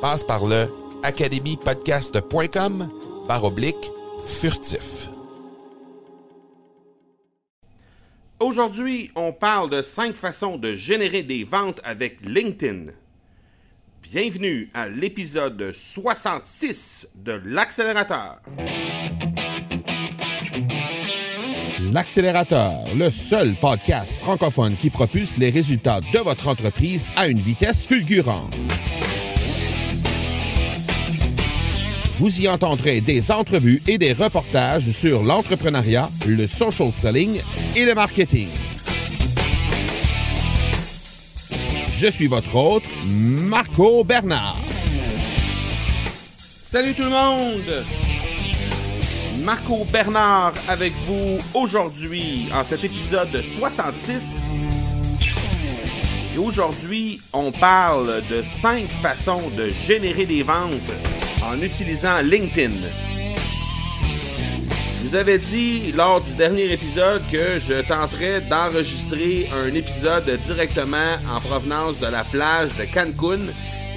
Passe par le academypodcast.com par oblique furtif. Aujourd'hui, on parle de cinq façons de générer des ventes avec LinkedIn. Bienvenue à l'épisode 66 de l'accélérateur. L'accélérateur, le seul podcast francophone qui propulse les résultats de votre entreprise à une vitesse fulgurante. Vous y entendrez des entrevues et des reportages sur l'entrepreneuriat, le social selling et le marketing. Je suis votre hôte, Marco Bernard. Salut tout le monde! Marco Bernard avec vous aujourd'hui en cet épisode 66. Et aujourd'hui, on parle de cinq façons de générer des ventes en utilisant LinkedIn. Je vous avais dit lors du dernier épisode que je tenterais d'enregistrer un épisode directement en provenance de la plage de Cancun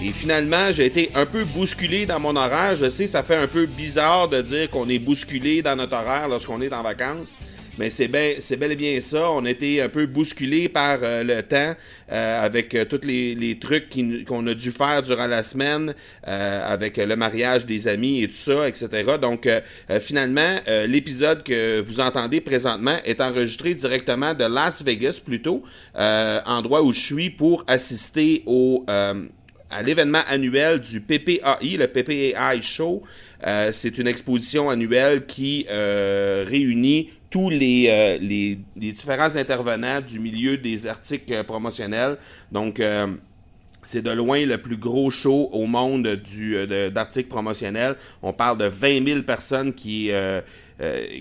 et finalement, j'ai été un peu bousculé dans mon horaire. Je sais, ça fait un peu bizarre de dire qu'on est bousculé dans notre horaire lorsqu'on est en vacances. Mais c'est bel, bel et bien ça. On a été un peu bousculé par euh, le temps euh, avec euh, tous les, trucs qu'on a dû faire durant la semaine, avec le mariage des amis et tout ça, etc. Donc, finalement, l'épisode que vous entendez présentement est enregistré directement de Las Vegas, plutôt, endroit où je suis pour assister au à l'événement annuel du PPAI, le PPAI Show. Euh, c'est une exposition annuelle qui euh, réunit tous les, euh, les, les, différents intervenants du milieu des articles promotionnels. Donc, c'est de loin le plus gros show au monde d'articles promotionnels. On parle de 20 000 personnes qui,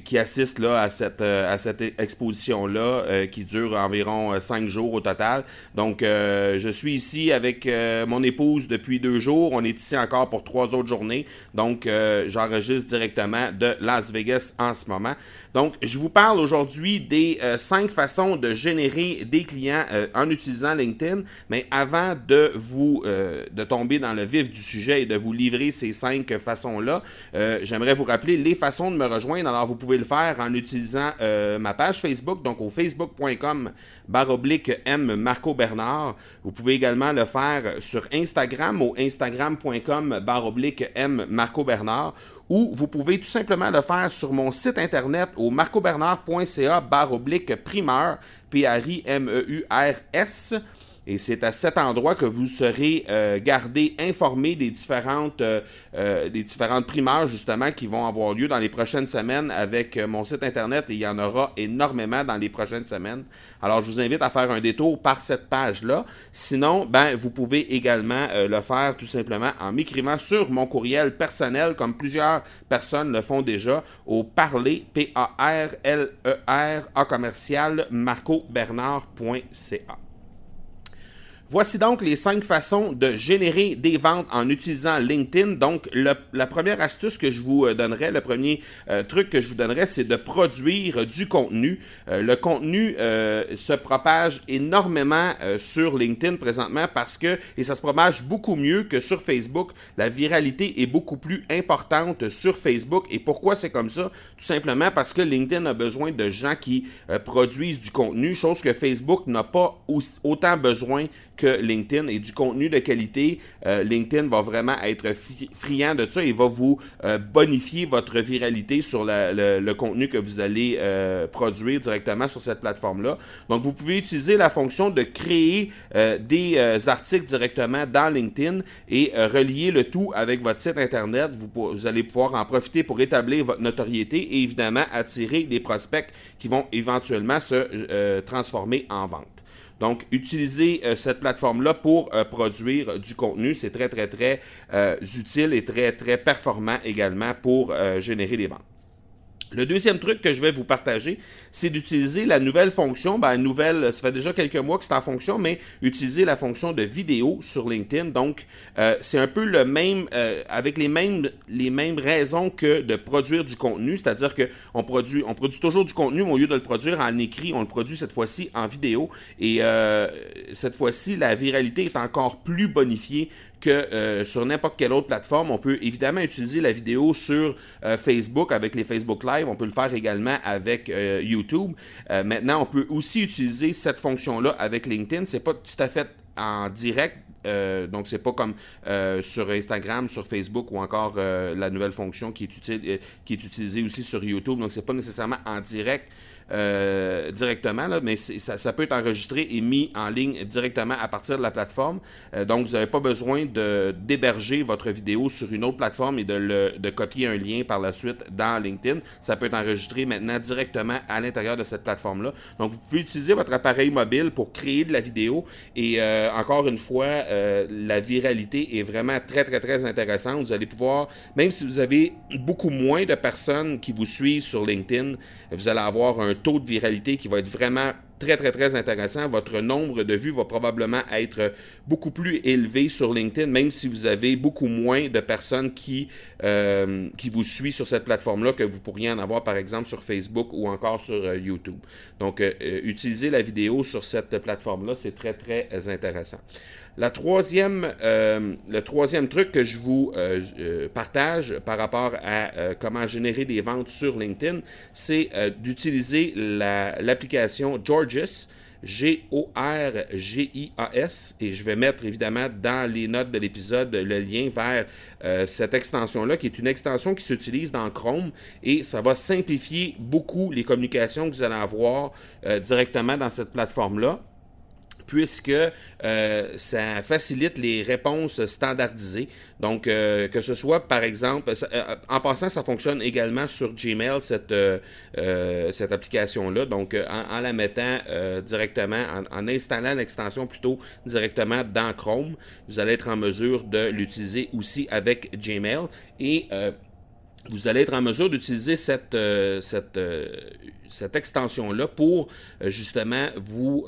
qui assistent là, à cette, euh, à cette exposition-là euh, qui dure environ cinq jours au total. Donc, je suis ici avec mon épouse depuis deux jours. On est ici encore pour trois autres journées. Donc, j'enregistre directement de Las Vegas en ce moment. Donc, je vous parle aujourd'hui des cinq façons de générer des clients en utilisant LinkedIn. Mais avant de vous de tomber dans le vif du sujet et de vous livrer ces cinq façons-là, j'aimerais vous rappeler les façons de me rejoindre alors, vous pouvez le faire en utilisant euh, ma page Facebook, donc au facebook.com baroblique M Marco Bernard. Vous pouvez également le faire sur Instagram au instagram.com baroblique M Marco Bernard ou vous pouvez tout simplement le faire sur mon site internet au marcobernard.ca baroblique primeur, P-R-I-M-E-U-R-S. Et c'est à cet endroit que vous serez euh, gardé informé des différentes, euh, euh, des différentes primeurs justement qui vont avoir lieu dans les prochaines semaines avec mon site internet et il y en aura énormément dans les prochaines semaines. Alors je vous invite à faire un détour par cette page-là. Sinon, ben vous pouvez également le faire tout simplement en m'écrivant sur mon courriel personnel comme plusieurs personnes le font déjà au parler P A R L E A commercial marcobernard.ca. Voici donc les cinq façons de générer des ventes en utilisant LinkedIn. Donc, la première astuce que je vous euh, donnerai, le premier euh, truc que je vous donnerai, c'est de produire du contenu. Euh, le contenu se propage énormément sur LinkedIn présentement parce que, et ça se propage beaucoup mieux que sur Facebook, la viralité est beaucoup plus importante sur Facebook. Et pourquoi c'est comme ça? Tout simplement parce que LinkedIn a besoin de gens qui produisent du contenu, chose que Facebook n'a pas autant besoin que LinkedIn et du contenu de qualité. Euh, LinkedIn va vraiment être friand de ça et va vous euh, bonifier votre viralité sur le, contenu que vous allez euh, produire directement sur cette plateforme-là. Donc, vous pouvez utiliser la fonction de créer des articles directement dans LinkedIn et relier le tout avec votre site Internet. Vous, vous, allez pouvoir en profiter pour établir votre notoriété et évidemment attirer des prospects qui vont éventuellement se transformer en vente. Donc, utilisez euh, cette plateforme-là pour euh, produire du contenu. C'est très, très, très euh, utile et très, très performant également pour générer des ventes. Le deuxième truc que je vais vous partager, c'est d'utiliser la nouvelle fonction. Ben, nouvelle, ça fait déjà quelques mois que c'est en fonction, mais utiliser la fonction de vidéo sur LinkedIn. Donc, euh, c'est un peu le même, euh, avec les mêmes, les mêmes raisons que de produire du contenu, c'est-à-dire qu'on produit, on produit toujours du contenu, mais au lieu de le produire en écrit, on le produit cette fois-ci en vidéo. Et euh, cette fois-ci, la viralité est encore plus bonifiée que sur n'importe quelle autre plateforme. On peut évidemment utiliser la vidéo sur Facebook avec les Facebook Live. On peut le faire également avec euh, YouTube. maintenant, on peut aussi utiliser cette fonction-là avec LinkedIn. C'est pas tout à fait en direct. donc, c'est pas comme sur Instagram, sur Facebook ou encore la nouvelle fonction qui est, qui est utilisée aussi sur YouTube. Donc, c'est pas nécessairement en direct euh, directement, mais ça, peut être enregistré et mis en ligne directement à partir de la plateforme. Euh, donc, vous n'avez pas besoin d'héberger votre vidéo sur une autre plateforme et de copier un lien par la suite dans LinkedIn. Ça peut être enregistré maintenant directement à l'intérieur de cette plateforme-là. Donc, vous pouvez utiliser votre appareil mobile pour créer de la vidéo et euh, encore une fois, la viralité est vraiment très, très, très intéressante. Vous allez pouvoir, même si vous avez beaucoup moins de personnes qui vous suivent sur LinkedIn, vous allez avoir un taux de viralité qui va être vraiment très, très, très intéressant. Votre nombre de vues va probablement être beaucoup plus élevé sur LinkedIn, même si vous avez beaucoup moins de personnes qui, euh, qui vous suivent sur cette plateforme-là que vous pourriez en avoir, par exemple, sur Facebook ou encore sur euh, YouTube. Donc, euh, utiliser la vidéo sur cette plateforme-là, c'est très, très intéressant. La troisième, euh, le troisième truc que je vous euh, euh, partage par rapport à comment générer des ventes sur LinkedIn, c'est d'utiliser l'application Georges. G-O-R-G-I-A-S, et je vais mettre évidemment dans les notes de l'épisode le lien vers cette extension-là, qui est une extension qui s'utilise dans Chrome, et ça va simplifier beaucoup les communications que vous allez avoir directement dans cette plateforme-là puisque euh, ça facilite les réponses standardisées. Donc, euh, que ce soit, par exemple, euh, en passant, ça fonctionne également sur Gmail, cette, cette application-là. Donc, en, la mettant directement, en, installant l'extension plutôt directement dans Chrome, vous allez être en mesure de l'utiliser aussi avec Gmail. Et vous allez être en mesure d'utiliser cette, euh, cette, euh, cette extension-là pour euh, justement vous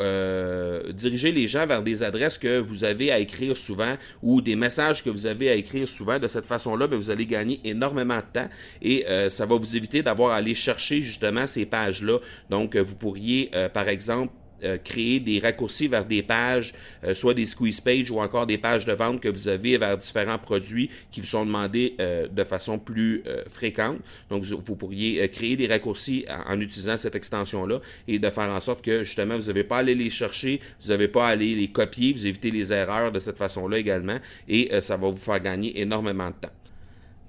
diriger les gens vers des adresses que vous avez à écrire souvent ou des messages que vous avez à écrire souvent. De cette façon-là, ben, vous allez gagner énormément de temps et ça va vous éviter d'avoir à aller chercher justement ces pages-là. Donc, vous pourriez, par exemple, euh, créer des raccourcis vers des pages, euh, soit des squeeze pages ou encore des pages de vente que vous avez vers différents produits qui vous sont demandés euh, de façon plus fréquente. Donc, vous, pourriez créer des raccourcis en, utilisant cette extension-là et de faire en sorte que justement, vous n'avez pas à aller les chercher, vous n'avez pas à aller les copier, vous évitez les erreurs de cette façon-là également et ça va vous faire gagner énormément de temps.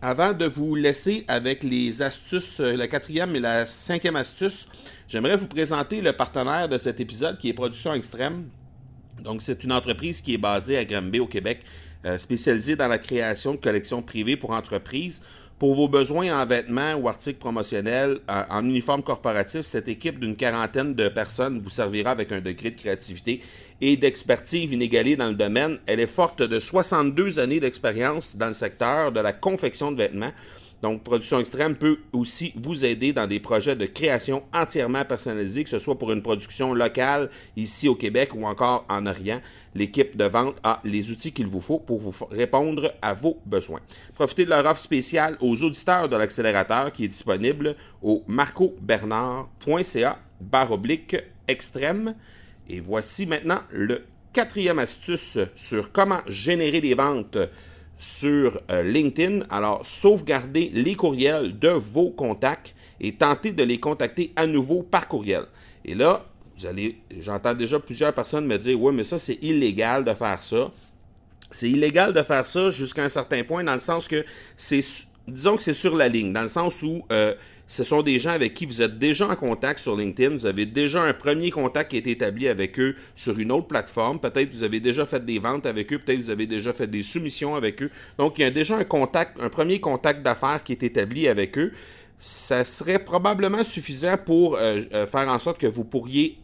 Avant de vous laisser avec les astuces, euh, la quatrième et la cinquième astuce, j'aimerais vous présenter le partenaire de cet épisode qui est Production Extrême. Donc, c'est une entreprise qui est basée à Granby au Québec, euh, spécialisée dans la création de collections privées pour entreprises. Pour vos besoins en vêtements ou articles promotionnels, en uniforme corporatif, cette équipe d'une quarantaine de personnes vous servira avec un degré de créativité et d'expertise inégalée dans le domaine. Elle est forte de 62 années d'expérience dans le secteur de la confection de vêtements Donc, Production Extrême peut aussi vous aider dans des projets de création entièrement personnalisés, que ce soit pour une production locale ici au Québec ou encore en Orient. L'équipe de vente a les outils qu'il vous faut pour vous répondre à vos besoins. Profitez de leur offre spéciale aux auditeurs de l'accélérateur qui est disponible au marcobernard.ca barre oblique extrême. Et voici maintenant le quatrième astuce sur comment générer des ventes sur euh, LinkedIn. Alors, sauvegardez les courriels de vos contacts et tentez de les contacter à nouveau par courriel. Et là, vous j'entends déjà plusieurs personnes me dire, oui, mais ça, c'est illégal de faire ça. C'est illégal de faire ça jusqu'à un certain point, dans le sens que c'est, disons que c'est sur la ligne, dans le sens où euh, ce sont des gens avec qui vous êtes déjà en contact sur LinkedIn. Vous avez déjà un premier contact qui est établi avec eux sur une autre plateforme. Peut-être vous avez déjà fait des ventes avec eux. Peut-être vous avez déjà fait des soumissions avec eux. Donc, il y a déjà un contact, un premier contact d'affaires qui est établi avec eux. Ça serait probablement suffisant pour euh, euh, faire en sorte que vous pourriez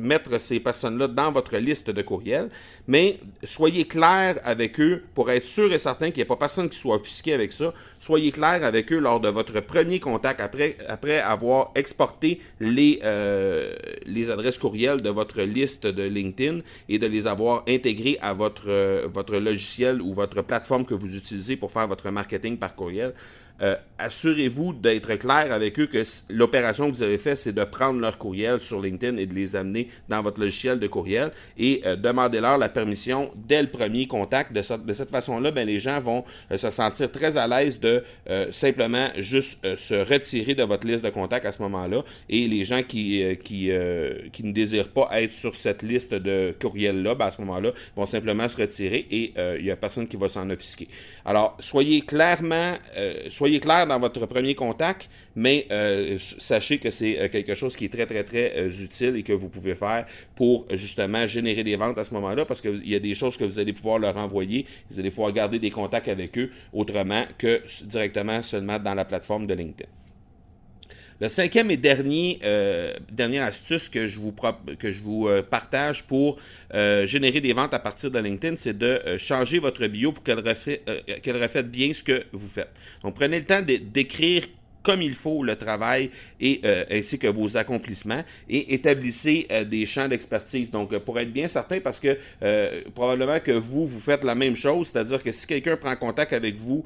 mettre ces personnes-là dans votre liste de courriels, mais soyez clair avec eux pour être sûr et certain qu'il n'y ait pas personne qui soit offusqué avec ça. Soyez clair avec eux lors de votre premier contact après, après avoir exporté les, euh, les adresses courriels de votre liste de LinkedIn et de les avoir intégrées à votre, euh, votre logiciel ou votre plateforme que vous utilisez pour faire votre marketing par courriel. Euh, assurez-vous d'être clair avec eux que l'opération que vous avez faite, c'est de prendre leur courriel sur LinkedIn et de les amener dans votre logiciel de courriel et euh, demandez-leur la permission dès le premier contact. De, cette façon-là, ben, les gens vont euh, se sentir très à l'aise de simplement juste se retirer de votre liste de contacts à ce moment-là et les gens qui, ne désirent pas être sur cette liste de courriels-là, ben, à ce moment-là, vont simplement se retirer et il n'y a personne qui va s'en offisquer. Alors, soyez clairement, soyez soyez clair dans votre premier contact, mais euh, sachez que c'est euh, quelque chose qui est très, très, très euh, utile et que vous pouvez faire pour justement générer des ventes à ce moment-là parce qu'il y a des choses que vous allez pouvoir leur envoyer. Vous allez pouvoir garder des contacts avec eux autrement que directement seulement dans la plateforme de LinkedIn. Le cinquième et dernier, euh, dernière astuce que je vous, que je vous euh, partage pour euh, générer des ventes à partir de LinkedIn, c'est de changer votre bio pour qu'elle reflète, qu'elle reflète bien ce que vous faites. Donc, prenez le temps d'écrire comme il faut le travail et euh, ainsi que vos accomplissements et établissez euh, des champs d'expertise. Donc, pour être bien certain, parce que euh, probablement que vous, vous faites la même chose, c'est-à-dire que si quelqu'un prend contact avec vous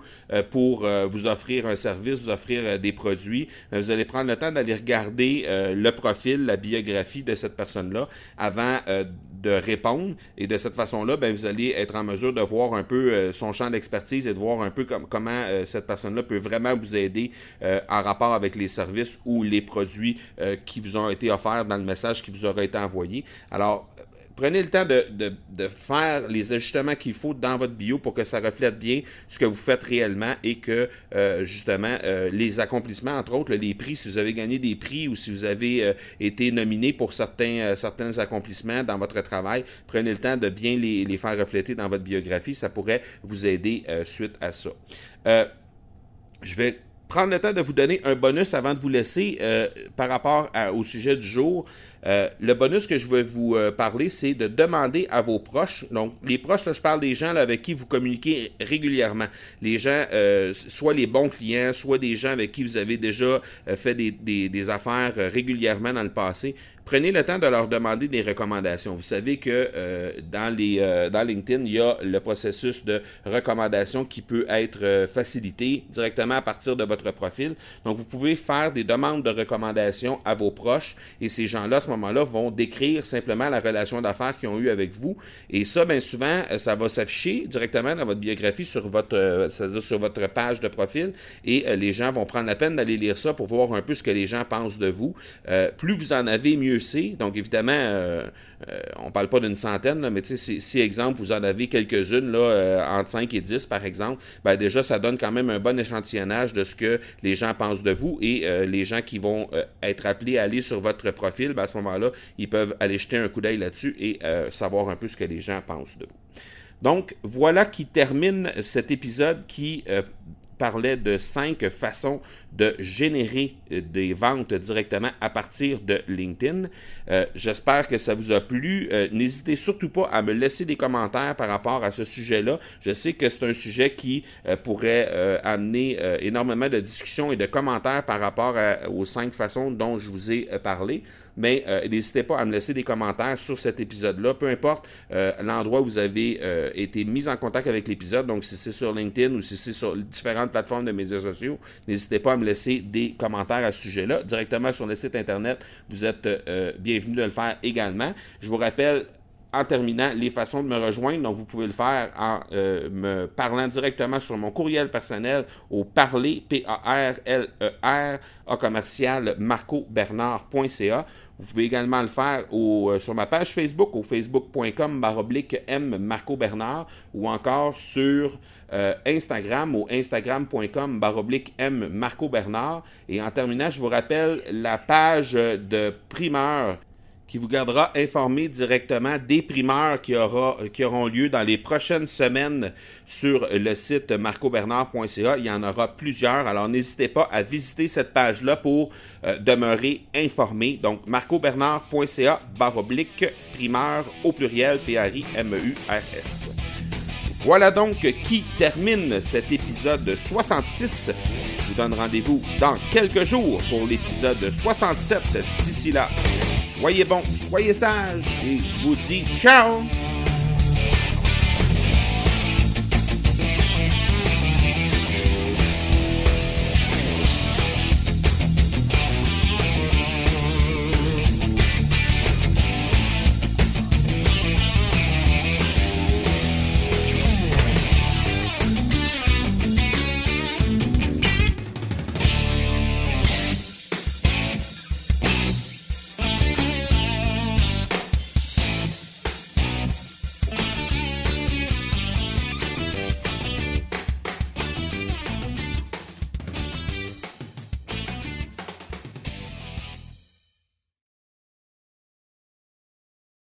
pour vous offrir un service, vous offrir des produits, vous allez prendre le temps d'aller regarder le profil, la biographie de cette personne-là avant de répondre. Et de cette façon-là, ben, vous allez être en mesure de voir un peu son champ d'expertise et de voir un peu comment cette personne-là peut vraiment vous aider en rapport avec les services ou les produits euh, qui vous ont été offerts dans le message qui vous aura été envoyé. Alors, prenez le temps de, faire les ajustements qu'il faut dans votre bio pour que ça reflète bien ce que vous faites réellement et que euh, justement euh, les accomplissements, entre autres, les prix, si vous avez gagné des prix ou si vous avez été nominé pour certains, certains accomplissements dans votre travail, prenez le temps de bien les, les faire refléter dans votre biographie. Ça pourrait vous aider suite à ça. je vais prendre le temps de vous donner un bonus avant de vous laisser euh, par rapport au sujet du jour. Euh, le bonus que je vais vous euh, parler, c'est de demander à vos proches. Donc, les proches, je parle des gens avec qui vous communiquez régulièrement. Les gens, soit les bons clients, soit des gens avec qui vous avez déjà fait des, des affaires régulièrement dans le passé prenez le temps de leur demander des recommandations. Vous savez que euh, dans, les, euh, dans LinkedIn, il y a le processus de recommandation qui peut être euh, facilité directement à partir de votre profil. Donc, vous pouvez faire des demandes de recommandations à vos proches et ces gens-là, à ce moment-là, vont décrire simplement la relation d'affaires qu'ils ont eue avec vous. Et ça, bien souvent, ça va s'afficher directement dans votre biographie sur votre, c'est-à-dire sur votre page de profil et les gens vont prendre la peine d'aller lire ça pour voir un peu ce que les gens pensent de vous. plus vous en avez, mieux donc, évidemment, euh, euh, on ne parle pas d'une centaine, mais si, si, exemple, vous en avez quelques-unes, euh, entre 5 et 10, par exemple, ben déjà, ça donne quand même un bon échantillonnage de ce que les gens pensent de vous et les gens qui vont être appelés à aller sur votre profil, ben, à ce moment-là, ils peuvent aller jeter un coup d'œil là-dessus et savoir un peu ce que les gens pensent de vous. Donc, voilà qui termine cet épisode qui parlait de cinq façons de générer euh, des ventes directement à partir de LinkedIn. Euh, j'espère que ça vous a plu. Euh, n'hésitez surtout pas à me laisser des commentaires par rapport à ce sujet-là. Je sais que c'est un sujet qui pourrait amener énormément de discussions et de commentaires par rapport aux cinq façons dont je vous ai parlé mais n'hésitez pas à me laisser des commentaires sur cet épisode-là, peu importe l'endroit où vous avez été mis en contact avec l'épisode, donc si c'est sur LinkedIn ou si c'est sur différentes plateformes de médias sociaux, n'hésitez pas à me laisser des commentaires à ce sujet-là directement sur le site Internet. Vous êtes euh, bienvenue de le faire également. Je vous rappelle en terminant, les façons de me rejoindre. Donc, vous pouvez le faire en euh, me parlant directement sur mon courriel personnel au parler, P-A-R-L-E-R, à commercial marcobernard.ca. Vous pouvez également le faire euh, sur ma page Facebook au facebook.com baroblique M Marco Bernard ou encore sur euh, Instagram au instagram.com baroblique M Marco Bernard. Et en terminant, je vous rappelle la page de primeur qui vous gardera informé directement des primeurs qui, auront lieu dans les prochaines semaines sur le site marcobernard.ca. Il y en aura plusieurs, alors n'hésitez pas à visiter cette page-là pour euh, demeurer informé. Donc, marcobernard.ca, barre au pluriel, P-R-I-M-E-U-R-S. Voilà donc qui termine cet épisode 66. Je vous donne rendez-vous dans quelques jours pour l'épisode 67. D'ici là, soyez bons, soyez sages et je vous dis ciao